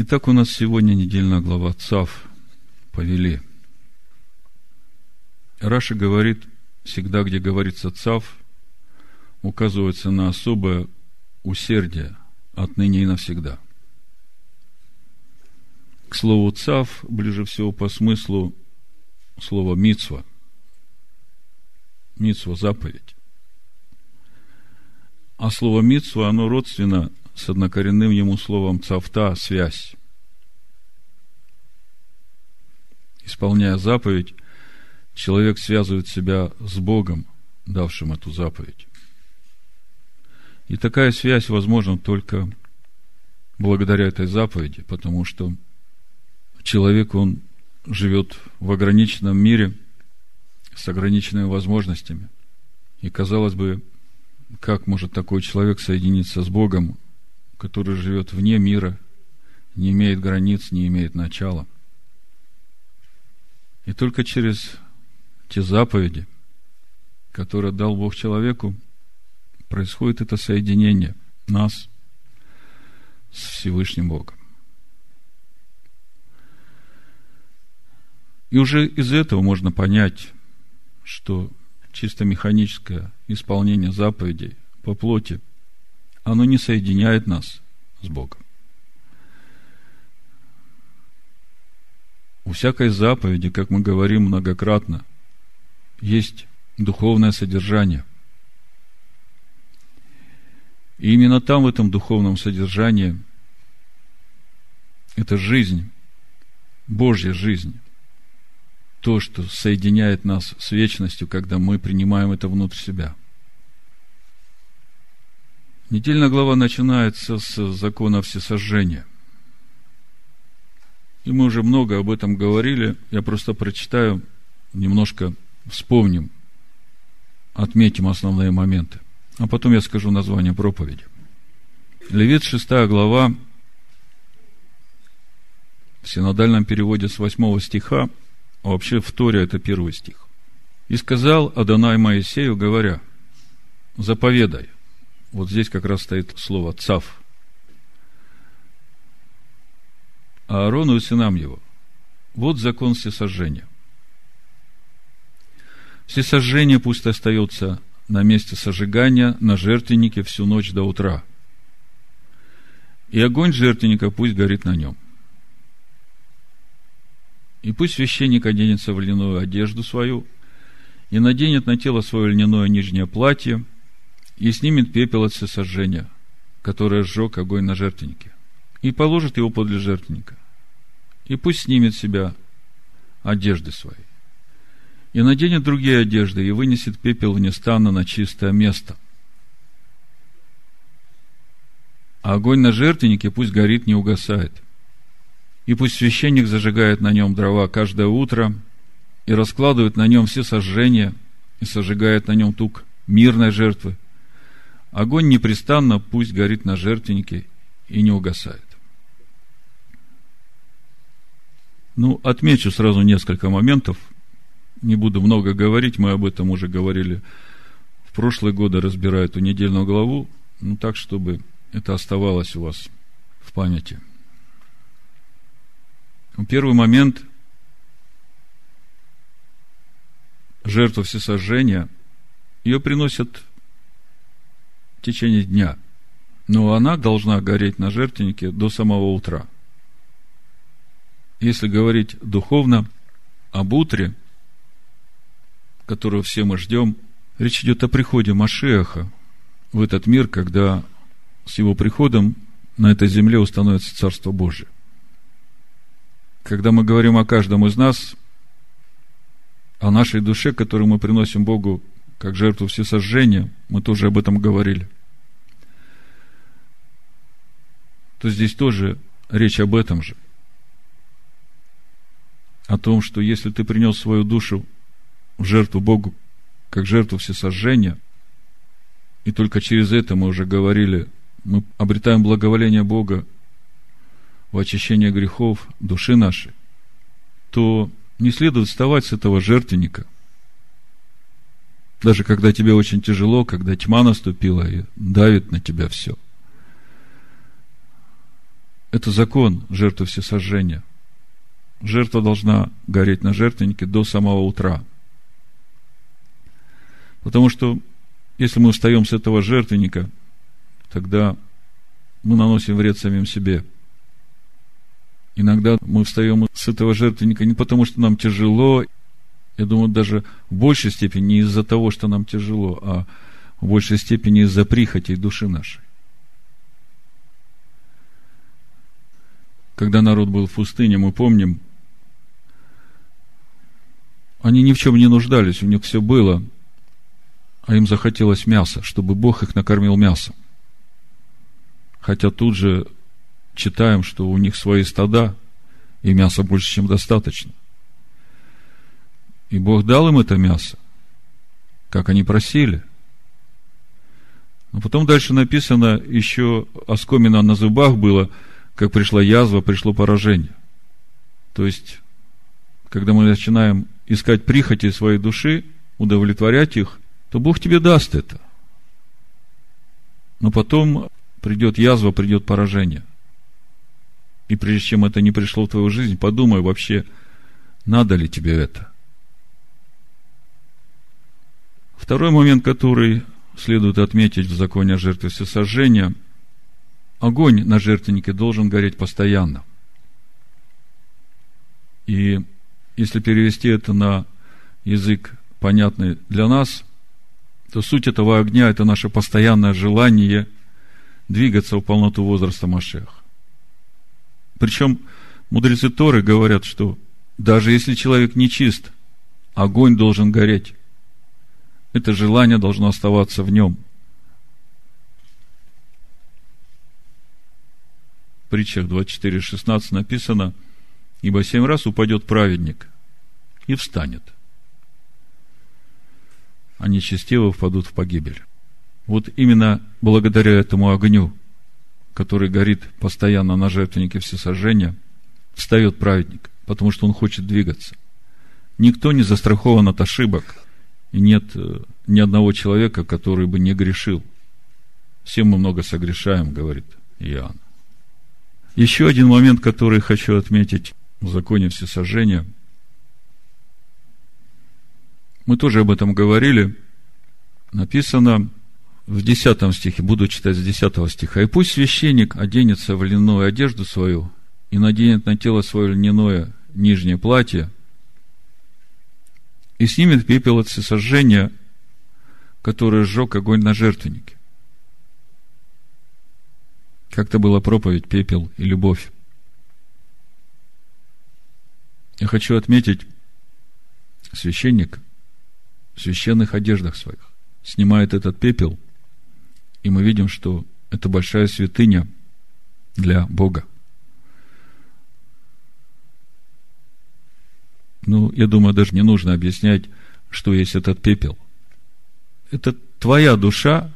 Итак, у нас сегодня недельная глава ЦАВ повели. Раша говорит, всегда, где говорится ЦАВ, указывается на особое усердие отныне и навсегда. К слову «цав» ближе всего по смыслу слово «мицва». Мицва – заповедь. А слово «мицва» оно родственно с однокоренным ему словом «цавта» – связь. Исполняя заповедь, человек связывает себя с Богом, давшим эту заповедь. И такая связь возможна только благодаря этой заповеди, потому что человек, он живет в ограниченном мире с ограниченными возможностями. И, казалось бы, как может такой человек соединиться с Богом, который живет вне мира, не имеет границ, не имеет начала. И только через те заповеди, которые дал Бог человеку, происходит это соединение нас с Всевышним Богом. И уже из этого можно понять, что чисто механическое исполнение заповедей по плоти, оно не соединяет нас с Богом. У всякой заповеди, как мы говорим многократно, есть духовное содержание. И именно там, в этом духовном содержании, это жизнь, Божья жизнь, то, что соединяет нас с вечностью, когда мы принимаем это внутрь себя. Недельная глава начинается с закона всесожжения. И мы уже много об этом говорили. Я просто прочитаю, немножко вспомним, отметим основные моменты. А потом я скажу название проповеди. Левит 6 глава в синодальном переводе с 8 стиха, а вообще в Торе это первый стих. «И сказал Адонай Моисею, говоря, заповедай». Вот здесь как раз стоит слово «цав». Аарону и сынам его. Вот закон всесожжения. Всесожжение пусть остается на месте сожигания на жертвеннике всю ночь до утра. И огонь жертвенника пусть горит на нем. И пусть священник оденется в льняную одежду свою, и наденет на тело свое льняное нижнее платье, и снимет пепел от всесожжения, которое сжег огонь на жертвеннике, и положит его подле жертвенника. И пусть снимет себя одежды свои и наденет другие одежды, и вынесет пепел вне стана на чистое место. А огонь на жертвеннике пусть горит, не угасает. И пусть священник зажигает на нем дрова каждое утро, и раскладывает на нем все сожжения, и сожигает на нем тук мирной жертвы. Огонь непрестанно пусть горит на жертвеннике и не угасает. Ну, отмечу сразу несколько моментов – не буду много говорить, мы об этом уже говорили в прошлые годы, разбирая эту недельную главу, ну так, чтобы это оставалось у вас в памяти. Первый момент жертва всесожжения, ее приносят течение дня, но она должна гореть на жертвеннике до самого утра. Если говорить духовно, об утре – которого все мы ждем, речь идет о приходе Машеха в этот мир, когда с его приходом на этой земле установится Царство Божие. Когда мы говорим о каждом из нас, о нашей душе, которую мы приносим Богу как жертву всесожжения, мы тоже об этом говорили, то здесь тоже речь об этом же. О том, что если ты принес свою душу в жертву Богу, как жертву всесожжения, и только через это мы уже говорили, мы обретаем благоволение Бога в очищение грехов души нашей, то не следует вставать с этого жертвенника. Даже когда тебе очень тяжело, когда тьма наступила и давит на тебя все. Это закон жертвы всесожжения. Жертва должна гореть на жертвеннике до самого утра. Потому что если мы встаем с этого жертвенника, тогда мы наносим вред самим себе. Иногда мы встаем с этого жертвенника не потому, что нам тяжело, я думаю, даже в большей степени не из-за того, что нам тяжело, а в большей степени из-за прихоти души нашей. Когда народ был в пустыне, мы помним, они ни в чем не нуждались, у них все было, а им захотелось мяса, чтобы Бог их накормил мясом. Хотя тут же читаем, что у них свои стада, и мяса больше, чем достаточно. И Бог дал им это мясо, как они просили. Но потом дальше написано, еще оскомина на зубах было, как пришла язва, пришло поражение. То есть, когда мы начинаем искать прихоти своей души, удовлетворять их, то Бог тебе даст это. Но потом придет язва, придет поражение. И прежде чем это не пришло в твою жизнь, подумай вообще, надо ли тебе это. Второй момент, который следует отметить в законе о жертве всесожжения, огонь на жертвеннике должен гореть постоянно. И если перевести это на язык, понятный для нас, то суть этого огня – это наше постоянное желание двигаться в полноту возраста Машех. Причем мудрецы Торы говорят, что даже если человек нечист, огонь должен гореть. Это желание должно оставаться в нем. Притчах 24.16 написано, «Ибо семь раз упадет праведник и встанет, а нечестивые впадут в погибель». Вот именно благодаря этому огню, который горит постоянно на жертвеннике всесожжения, встает праведник, потому что он хочет двигаться. Никто не застрахован от ошибок – и нет э, ни одного человека, который бы не грешил. Все мы много согрешаем, говорит Иоанн. Еще один момент, который хочу отметить в законе всесожжения. Мы тоже об этом говорили. Написано в 10 стихе, буду читать с 10 стиха. «И пусть священник оденется в льняную одежду свою и наденет на тело свое льняное нижнее платье, и снимет пепел от всесожжения, которое сжег огонь на жертвеннике. Как-то была проповедь «Пепел и любовь». Я хочу отметить, священник в священных одеждах своих снимает этот пепел, и мы видим, что это большая святыня для Бога – Ну, я думаю, даже не нужно объяснять, что есть этот пепел. Это твоя душа,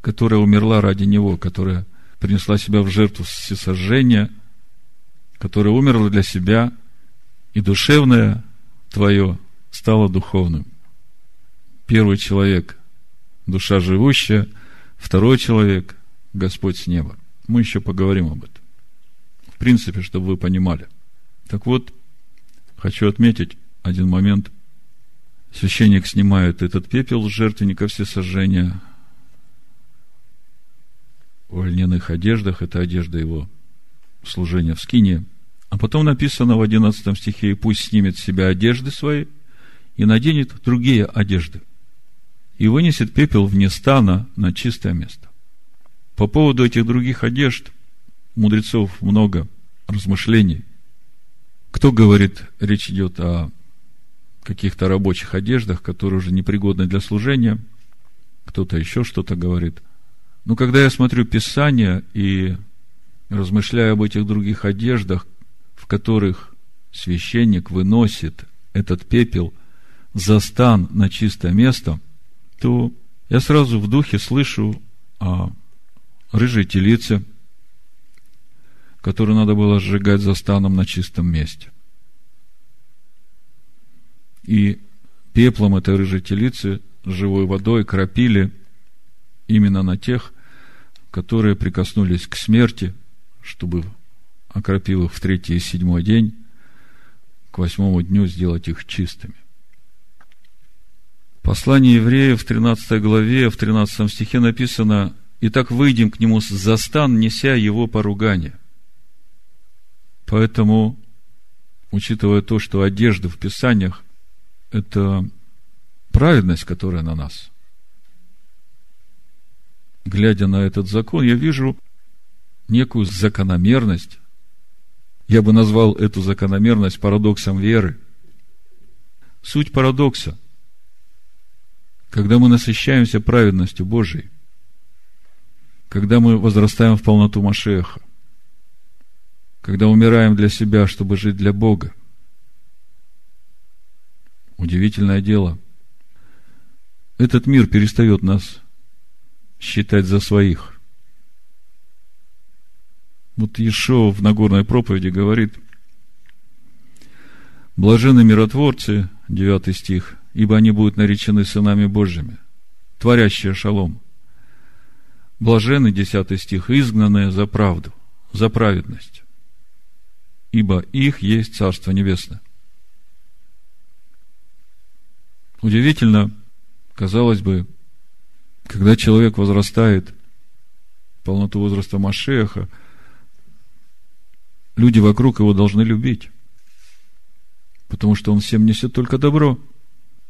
которая умерла ради него, которая принесла себя в жертву всесожжения, которая умерла для себя, и душевное твое стало духовным. Первый человек – душа живущая, второй человек – Господь с неба. Мы еще поговорим об этом. В принципе, чтобы вы понимали. Так вот, Хочу отметить один момент. Священник снимает этот пепел с жертвенника всесожжения в льняных одеждах. Это одежда его служения в скине. А потом написано в 11 стихе, «И пусть снимет с себя одежды свои и наденет другие одежды, и вынесет пепел вне стана на чистое место». По поводу этих других одежд мудрецов много размышлений. Кто говорит, речь идет о каких-то рабочих одеждах, которые уже непригодны для служения, кто-то еще что-то говорит. Но когда я смотрю Писание и размышляю об этих других одеждах, в которых священник выносит этот пепел за стан на чистое место, то я сразу в духе слышу о рыжей телице – которую надо было сжигать за станом на чистом месте. И пеплом этой рыжей телицы живой водой кропили именно на тех, которые прикоснулись к смерти чтобы окропил их в третий и седьмой день, к восьмому дню сделать их чистыми. Послание евреев в 13 главе, в 13 стихе написано, «Итак, выйдем к нему за стан, неся его поругание». Поэтому, учитывая то, что одежда в Писаниях – это праведность, которая на нас, глядя на этот закон, я вижу некую закономерность. Я бы назвал эту закономерность парадоксом веры. Суть парадокса – когда мы насыщаемся праведностью Божией, когда мы возрастаем в полноту Машеха, когда умираем для себя, чтобы жить для Бога. Удивительное дело. Этот мир перестает нас считать за своих. Вот Ешо в Нагорной проповеди говорит, блажены миротворцы, 9 стих, ибо они будут наречены сынами Божьими, творящие шалом. Блажены, 10 стих, изгнанные за правду, за праведность, ибо их есть Царство Небесное. Удивительно, казалось бы, когда человек возрастает в полноту возраста Машеха, люди вокруг его должны любить, потому что он всем несет только добро –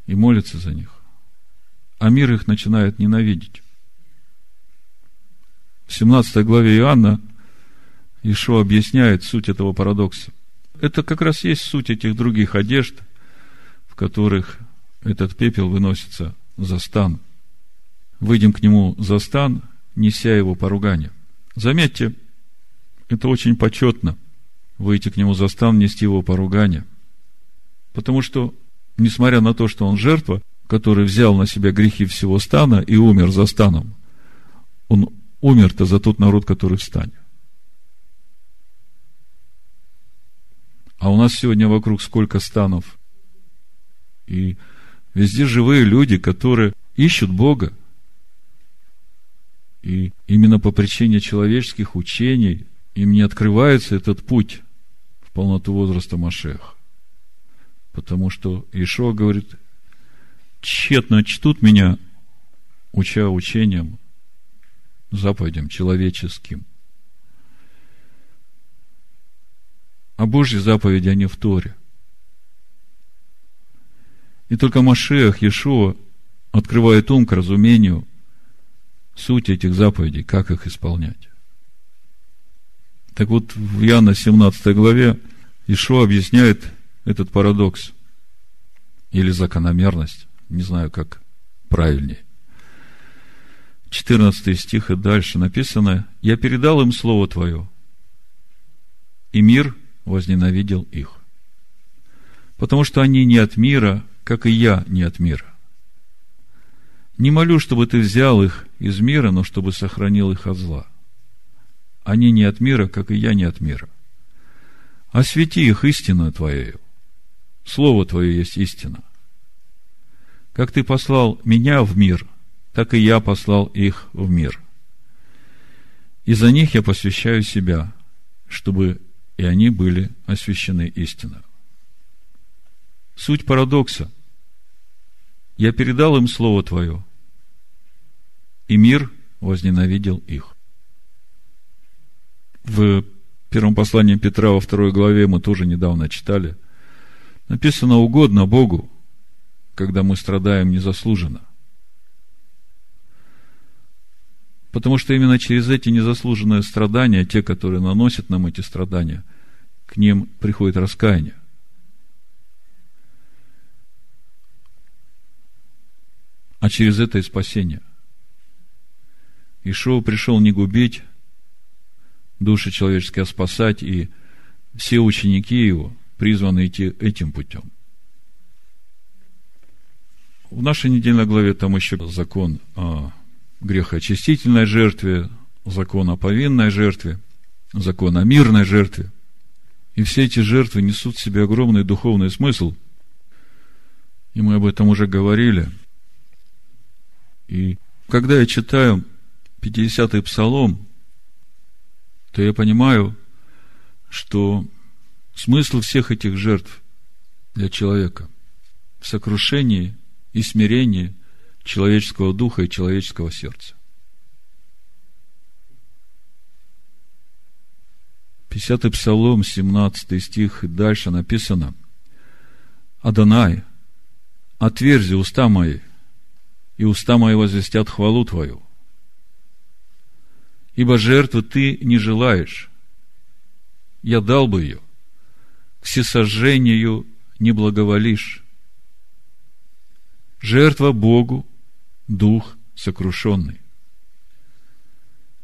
и молится за них. А мир их начинает ненавидеть. В 17 главе Иоанна Ишо объясняет суть этого парадокса. Это как раз есть суть этих других одежд, в которых этот пепел выносится за стан. Выйдем к нему за стан, неся его поругание. Заметьте, это очень почетно выйти к нему за стан, нести его поругание. Потому что несмотря на то, что он жертва, который взял на себя грехи всего стана и умер за станом, он умер-то за тот народ, который в стане. А у нас сегодня вокруг сколько станов. И везде живые люди, которые ищут Бога. И именно по причине человеческих учений им не открывается этот путь в полноту возраста Машеха. Потому что Ишуа говорит, тщетно чтут меня, уча учением, заповедям человеческим. А Божьи заповеди, они в Торе. И только Машех, Иешуа, открывает ум к разумению суть этих заповедей, как их исполнять. Так вот, в Иоанна 17 главе Ишуа объясняет этот парадокс или закономерность, не знаю, как правильнее. 14 стих и дальше написано, «Я передал им Слово Твое, и мир возненавидел их, потому что они не от мира, как и я не от мира. Не молю, чтобы Ты взял их из мира, но чтобы сохранил их от зла. Они не от мира, как и я не от мира. Освети их истинную Твоею. Слово Твое есть истина. Как Ты послал меня в мир, так и я послал их в мир. И за них я посвящаю себя, чтобы и они были освящены истиной. Суть парадокса. Я передал им Слово Твое, и мир возненавидел их. В первом послании Петра во второй главе мы тоже недавно читали – Написано угодно Богу, когда мы страдаем незаслуженно. Потому что именно через эти незаслуженные страдания, те, которые наносят нам эти страдания, к ним приходит раскаяние. А через это и спасение. Ишоу пришел не губить души человеческие, а спасать, и все ученики его – призваны идти этим путем. В нашей недельной главе там еще закон о грехоочистительной жертве, закон о повинной жертве, закон о мирной жертве. И все эти жертвы несут в себе огромный духовный смысл. И мы об этом уже говорили. И когда я читаю 50-й псалом, то я понимаю, что смысл всех этих жертв для человека в сокрушении и смирении человеческого духа и человеческого сердца. 50-й Псалом, 17 стих и дальше написано Адонай, отверзи уста мои, и уста мои возвестят хвалу Твою. Ибо жертвы Ты не желаешь, я дал бы ее, к всесожжению не благоволишь. Жертва Богу, дух сокрушенный.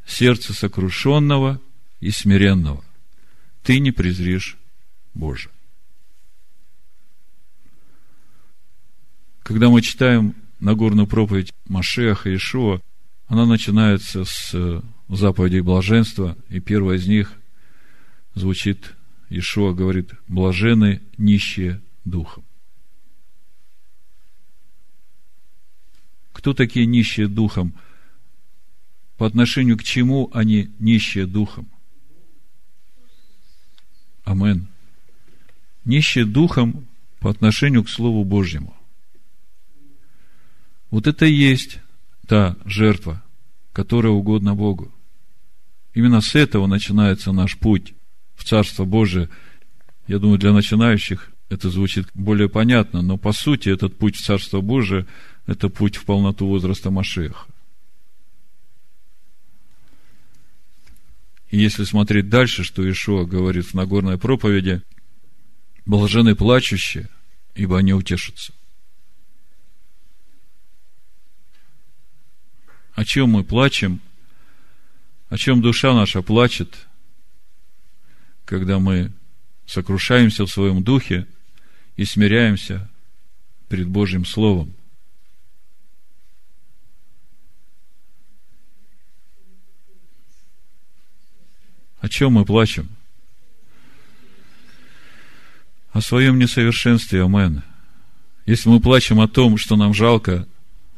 Сердце сокрушенного и смиренного ты не презришь Божие. Когда мы читаем Нагорную проповедь Машеха Ишуа, она начинается с э, заповедей блаженства, и первая из них звучит, Ишуа говорит, блажены нищие духом. Кто такие нищие духом? По отношению к чему они нищие духом? Амен. Нищие духом по отношению к Слову Божьему. Вот это и есть та жертва, которая угодна Богу. Именно с этого начинается наш путь в Царство Божие. Я думаю, для начинающих это звучит более понятно, но по сути этот путь в Царство Божие – это путь в полноту возраста Машеха. И если смотреть дальше, что Ишуа говорит в Нагорной проповеди, блажены плачущие, ибо они утешатся. О чем мы плачем? О чем душа наша плачет, когда мы сокрушаемся в своем духе и смиряемся перед Божьим Словом? О чем мы плачем? О своем несовершенстве, амен. Если мы плачем о том, что нам жалко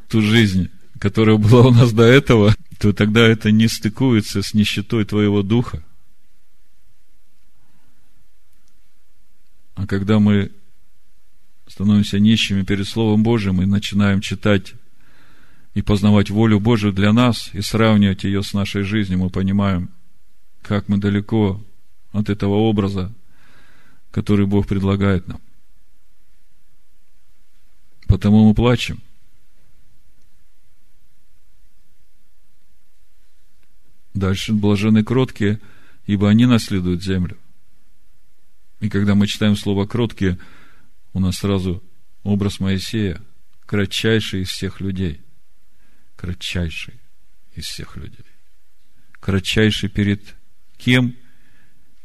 ту жизнь, которая была у нас до этого, то тогда это не стыкуется с нищетой твоего духа. А когда мы становимся нищими перед Словом Божьим и начинаем читать и познавать волю Божию для нас и сравнивать ее с нашей жизнью, мы понимаем, как мы далеко от этого образа, который Бог предлагает нам. Потому мы плачем. Дальше блажены кроткие, ибо они наследуют землю. И когда мы читаем слово кроткие, у нас сразу образ Моисея, кратчайший из всех людей. Кратчайший из всех людей. Кратчайший перед кем,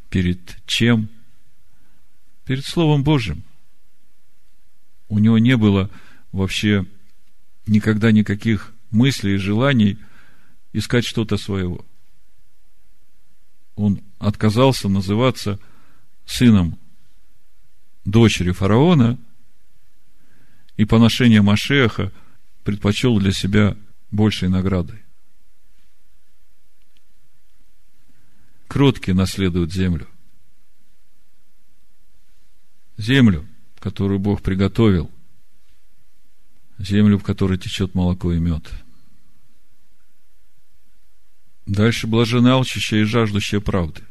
перед чем, перед Словом Божьим. У него не было вообще никогда никаких мыслей и желаний искать что-то своего. Он отказался называться сыном дочери фараона и поношение Машеха предпочел для себя большей наградой. кроткие наследуют землю. Землю, которую Бог приготовил. Землю, в которой течет молоко и мед. Дальше блажены алчущие и жаждущие правды.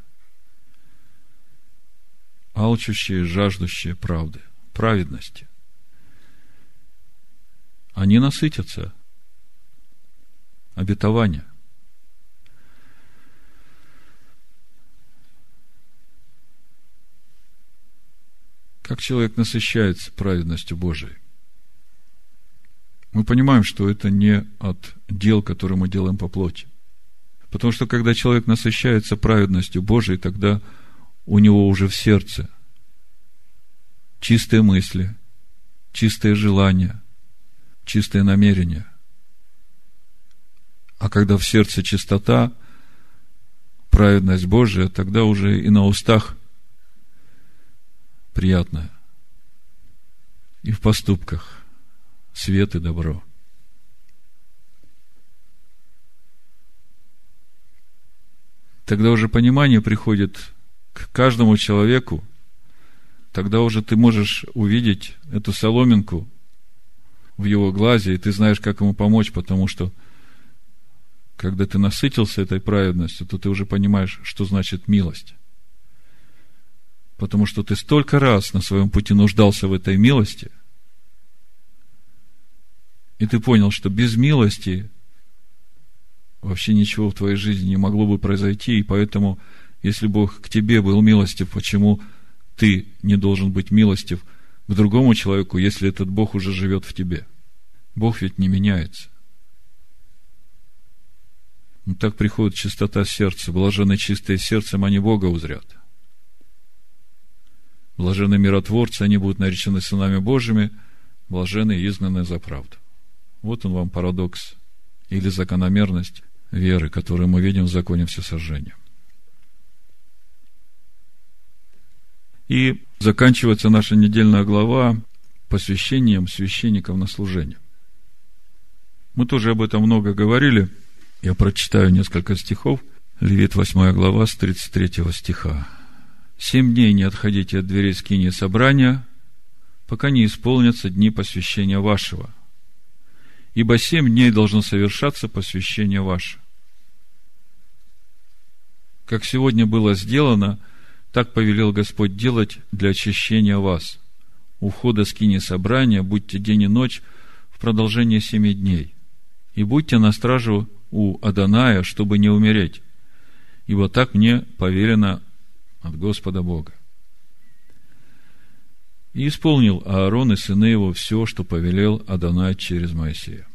Алчущие и жаждущие правды, праведности. Они насытятся обетования. Как человек насыщается праведностью Божией? Мы понимаем, что это не от дел, которые мы делаем по плоти. Потому что когда человек насыщается праведностью Божией, тогда у него уже в сердце чистые мысли, чистые желания, чистые намерения. А когда в сердце чистота, праведность Божия, тогда уже и на устах приятное. И в поступках свет и добро. Тогда уже понимание приходит к каждому человеку, тогда уже ты можешь увидеть эту соломинку в его глазе, и ты знаешь, как ему помочь, потому что когда ты насытился этой праведностью, то ты уже понимаешь, что значит милость. Потому что ты столько раз на своем пути нуждался в этой милости, и ты понял, что без милости вообще ничего в твоей жизни не могло бы произойти, и поэтому, если Бог к тебе был милостив, почему ты не должен быть милостив к другому человеку, если этот Бог уже живет в тебе? Бог ведь не меняется. Но так приходит чистота сердца. Блаженны чистые сердцем, они Бога узрят. Блаженны миротворцы, они будут наречены сынами Божьими, блаженны и изгнаны за правду. Вот он вам парадокс или закономерность веры, которую мы видим в законе всесожжения. И заканчивается наша недельная глава посвящением священников на служение. Мы тоже об этом много говорили. Я прочитаю несколько стихов. Левит 8 глава с 33 стиха. «Семь дней не отходите от дверей скини собрания, пока не исполнятся дни посвящения вашего. Ибо семь дней должно совершаться посвящение ваше. Как сегодня было сделано, так повелел Господь делать для очищения вас. У входа скини собрания будьте день и ночь в продолжение семи дней. И будьте на стражу у Аданая, чтобы не умереть. Ибо так мне поверено от Господа Бога. И исполнил Аарон и сыны его все, что повелел Адонай через Моисея.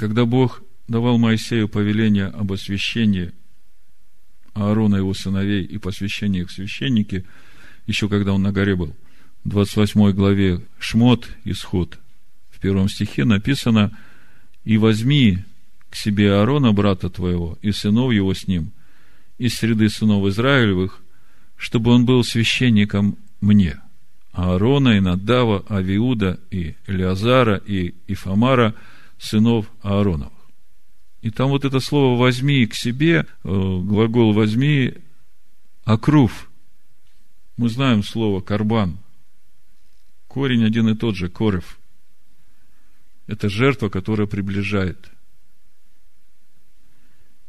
Когда Бог давал Моисею повеление об освящении Аарона и его сыновей и посвящении их священники, еще когда он на горе был, в 28 главе Шмот, Исход, в первом стихе написано «И возьми к себе Аарона, брата твоего, и сынов его с ним, из среды сынов Израилевых, чтобы он был священником мне». Аарона и Надава, Авиуда и Элиазара и Ифамара – сынов Аароновых. И там вот это слово «возьми к себе», э, глагол «возьми», «акрув». Мы знаем слово «карбан». Корень один и тот же, корев. Это жертва, которая приближает.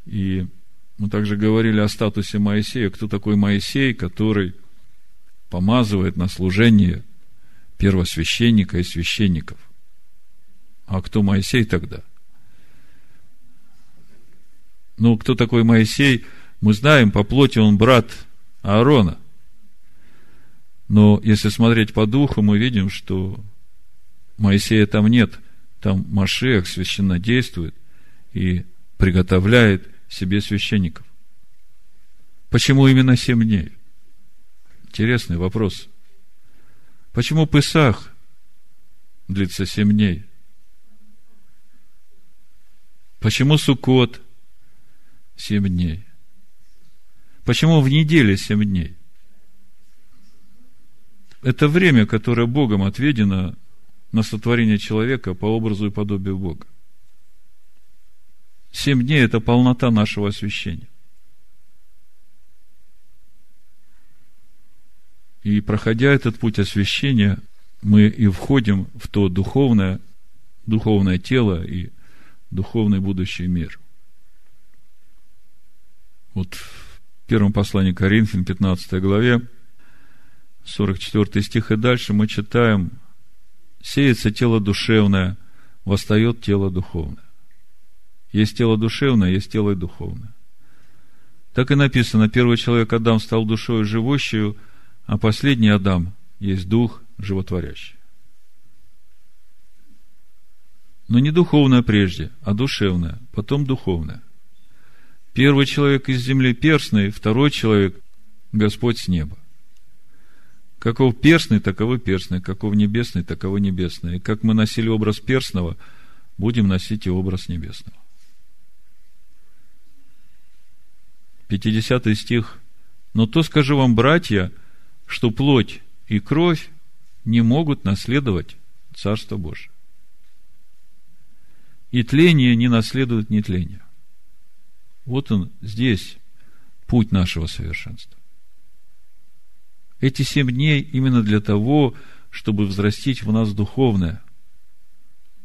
И мы также говорили о статусе Моисея. Кто такой Моисей, который помазывает на служение первосвященника и священников? А кто Моисей тогда? Ну, кто такой Моисей? Мы знаем, по плоти он брат Аарона. Но если смотреть по духу, мы видим, что Моисея там нет. Там Машех священно действует и приготовляет себе священников. Почему именно семь дней? Интересный вопрос. Почему Песах длится семь дней? Почему Суккот семь дней? Почему в неделе семь дней? Это время, которое Богом отведено на сотворение человека по образу и подобию Бога. Семь дней – это полнота нашего освящения. И проходя этот путь освящения, мы и входим в то духовное, духовное тело и духовный будущий мир. Вот в первом послании Коринфян, 15 главе, 44 стих и дальше мы читаем, «Сеется тело душевное, восстает тело духовное». Есть тело душевное, есть тело и духовное. Так и написано, первый человек Адам стал душою живущую, а последний Адам есть дух животворящий. Но не духовное прежде, а душевное, потом духовное. Первый человек из земли перстный, второй человек – Господь с неба. Каков перстный, таковы перстный, каков небесный, таковы небесные. И как мы носили образ перстного, будем носить и образ небесного. 50 стих. Но то скажу вам, братья, что плоть и кровь не могут наследовать Царство Божие. И тление не наследует нетление. Вот он здесь, путь нашего совершенства. Эти семь дней именно для того, чтобы взрастить в нас духовное.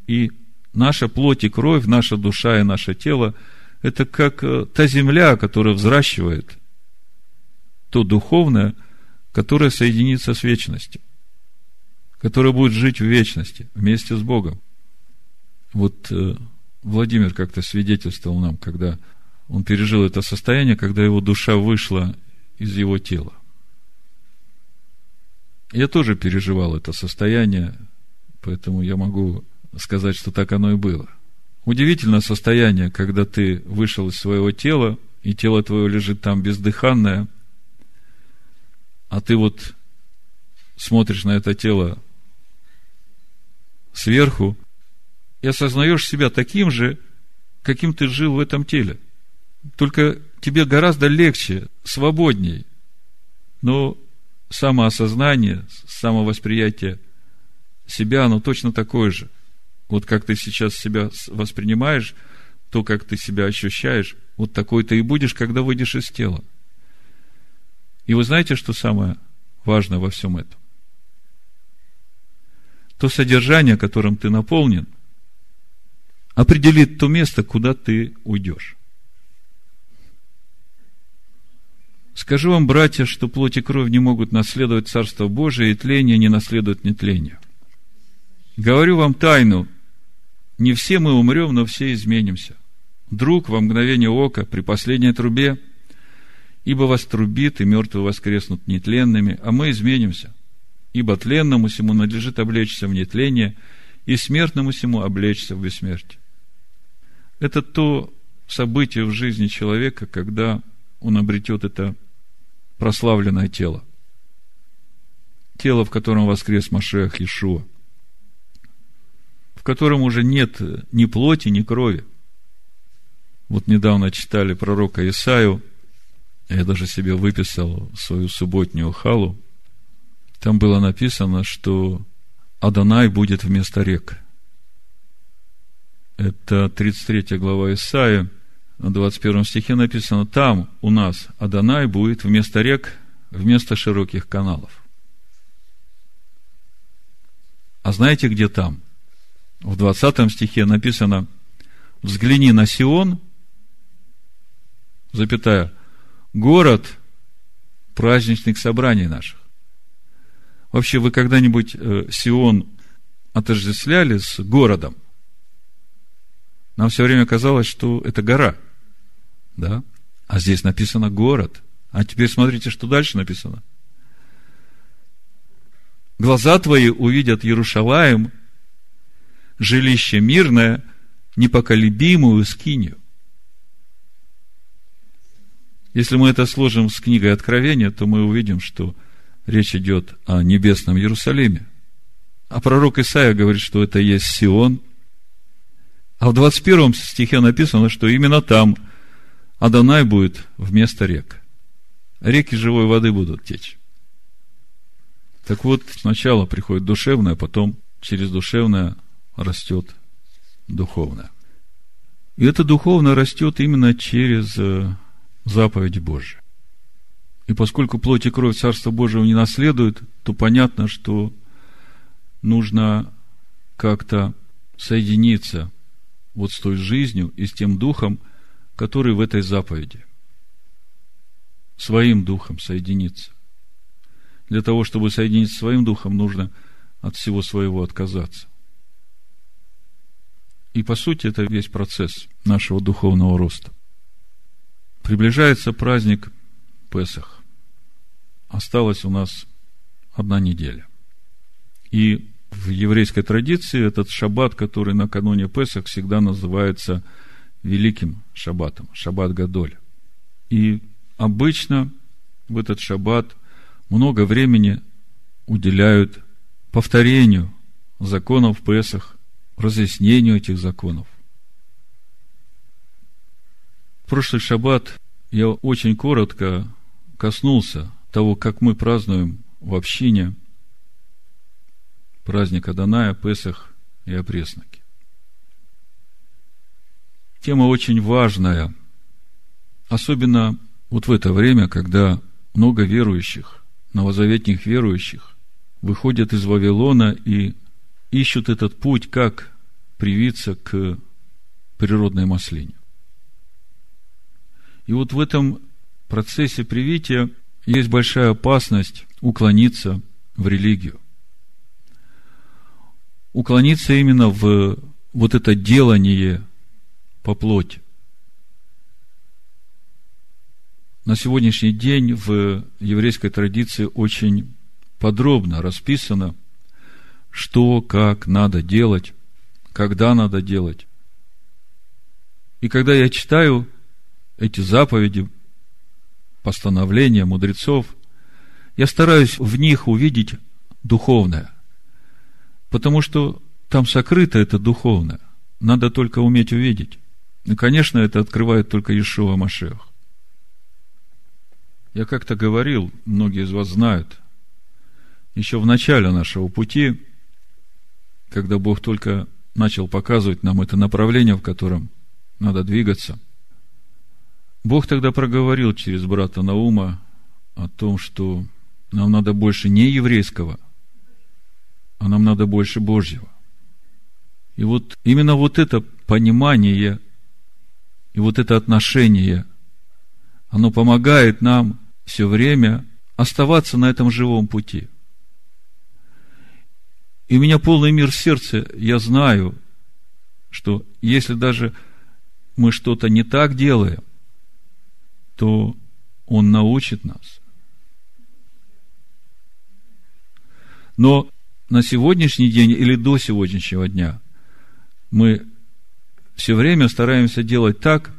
И наша плоть и кровь, наша душа и наше тело – это как э, та земля, которая взращивает то духовное, которое соединится с вечностью, которое будет жить в вечности вместе с Богом. Вот э, Владимир как-то свидетельствовал нам, когда он пережил это состояние, когда его душа вышла из его тела. Я тоже переживал это состояние, поэтому я могу сказать, что так оно и было. Удивительное состояние, когда ты вышел из своего тела, и тело твое лежит там бездыханное, а ты вот смотришь на это тело сверху и осознаешь себя таким же, каким ты жил в этом теле. Только тебе гораздо легче, свободней. Но самоосознание, самовосприятие себя, оно точно такое же. Вот как ты сейчас себя воспринимаешь, то, как ты себя ощущаешь, вот такой ты и будешь, когда выйдешь из тела. И вы знаете, что самое важное во всем этом? То содержание, которым ты наполнен, определит то место, куда ты уйдешь. Скажу вам, братья, что плоть и кровь не могут наследовать Царство Божие, и тление не наследует нетление. Говорю вам тайну, не все мы умрем, но все изменимся. Друг во мгновение ока, при последней трубе, ибо вас трубит, и мертвые воскреснут нетленными, а мы изменимся. Ибо тленному всему надлежит облечься в нетление, и смертному всему облечься в бессмертие. Это то событие в жизни человека, когда он обретет это прославленное тело. Тело, в котором воскрес Машех Ишуа. В котором уже нет ни плоти, ни крови. Вот недавно читали пророка Исаию, я даже себе выписал свою субботнюю халу. Там было написано, что Адонай будет вместо рек. Это 33 глава Исаия, на 21 стихе написано, там у нас Адонай будет вместо рек, вместо широких каналов. А знаете, где там? В 20 стихе написано, взгляни на Сион, запятая, город праздничных собраний наших. Вообще, вы когда-нибудь э, Сион отождествляли с городом? Нам все время казалось, что это гора – да? А здесь написано город. А теперь смотрите, что дальше написано. Глаза твои увидят Иерушалаем, жилище мирное, непоколебимую скинию. Если мы это сложим с книгой Откровения, то мы увидим, что речь идет о небесном Иерусалиме. А пророк Исаия говорит, что это есть Сион. А в 21 стихе написано, что именно там – Адонай будет вместо рек. Реки живой воды будут течь. Так вот, сначала приходит душевное, а потом через душевное растет духовное. И это духовное растет именно через э, заповеди Божьи. И поскольку плоть и кровь Царства Божьего не наследуют, то понятно, что нужно как-то соединиться вот с той жизнью и с тем духом, который в этой заповеди. Своим духом соединиться. Для того, чтобы соединиться своим духом, нужно от всего своего отказаться. И по сути это весь процесс нашего духовного роста. Приближается праздник Песах. Осталась у нас одна неделя. И в еврейской традиции этот шаббат, который накануне Песах, всегда называется – великим шаббатом, шаббат Гадоль. И обычно в этот шаббат много времени уделяют повторению законов Песах, разъяснению этих законов. В прошлый шаббат я очень коротко коснулся того, как мы празднуем в общине праздник Аданая, Песах и опресноки. Тема очень важная, особенно вот в это время, когда много верующих, новозаветних верующих, выходят из Вавилона и ищут этот путь, как привиться к природной маслине. И вот в этом процессе привития есть большая опасность уклониться в религию. Уклониться именно в вот это делание по плоти. На сегодняшний день в еврейской традиции очень подробно расписано, что, как надо делать, когда надо делать. И когда я читаю эти заповеди, постановления мудрецов, я стараюсь в них увидеть духовное. Потому что там сокрыто это духовное. Надо только уметь увидеть. И, конечно, это открывает только Ишуа Машех. Я как-то говорил, многие из вас знают, еще в начале нашего пути, когда Бог только начал показывать нам это направление, в котором надо двигаться, Бог тогда проговорил через брата Наума о том, что нам надо больше не еврейского, а нам надо больше Божьего. И вот именно вот это понимание и вот это отношение, оно помогает нам все время оставаться на этом живом пути. И у меня полный мир в сердце, я знаю, что если даже мы что-то не так делаем, то Он научит нас. Но на сегодняшний день или до сегодняшнего дня мы все время стараемся делать так,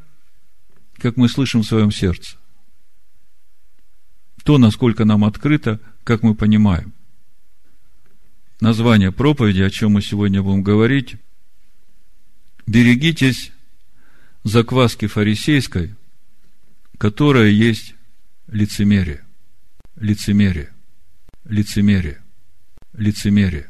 как мы слышим в своем сердце. То, насколько нам открыто, как мы понимаем. Название проповеди, о чем мы сегодня будем говорить, берегитесь закваски фарисейской, которая есть лицемерие. Лицемерие. Лицемерие лицемерие.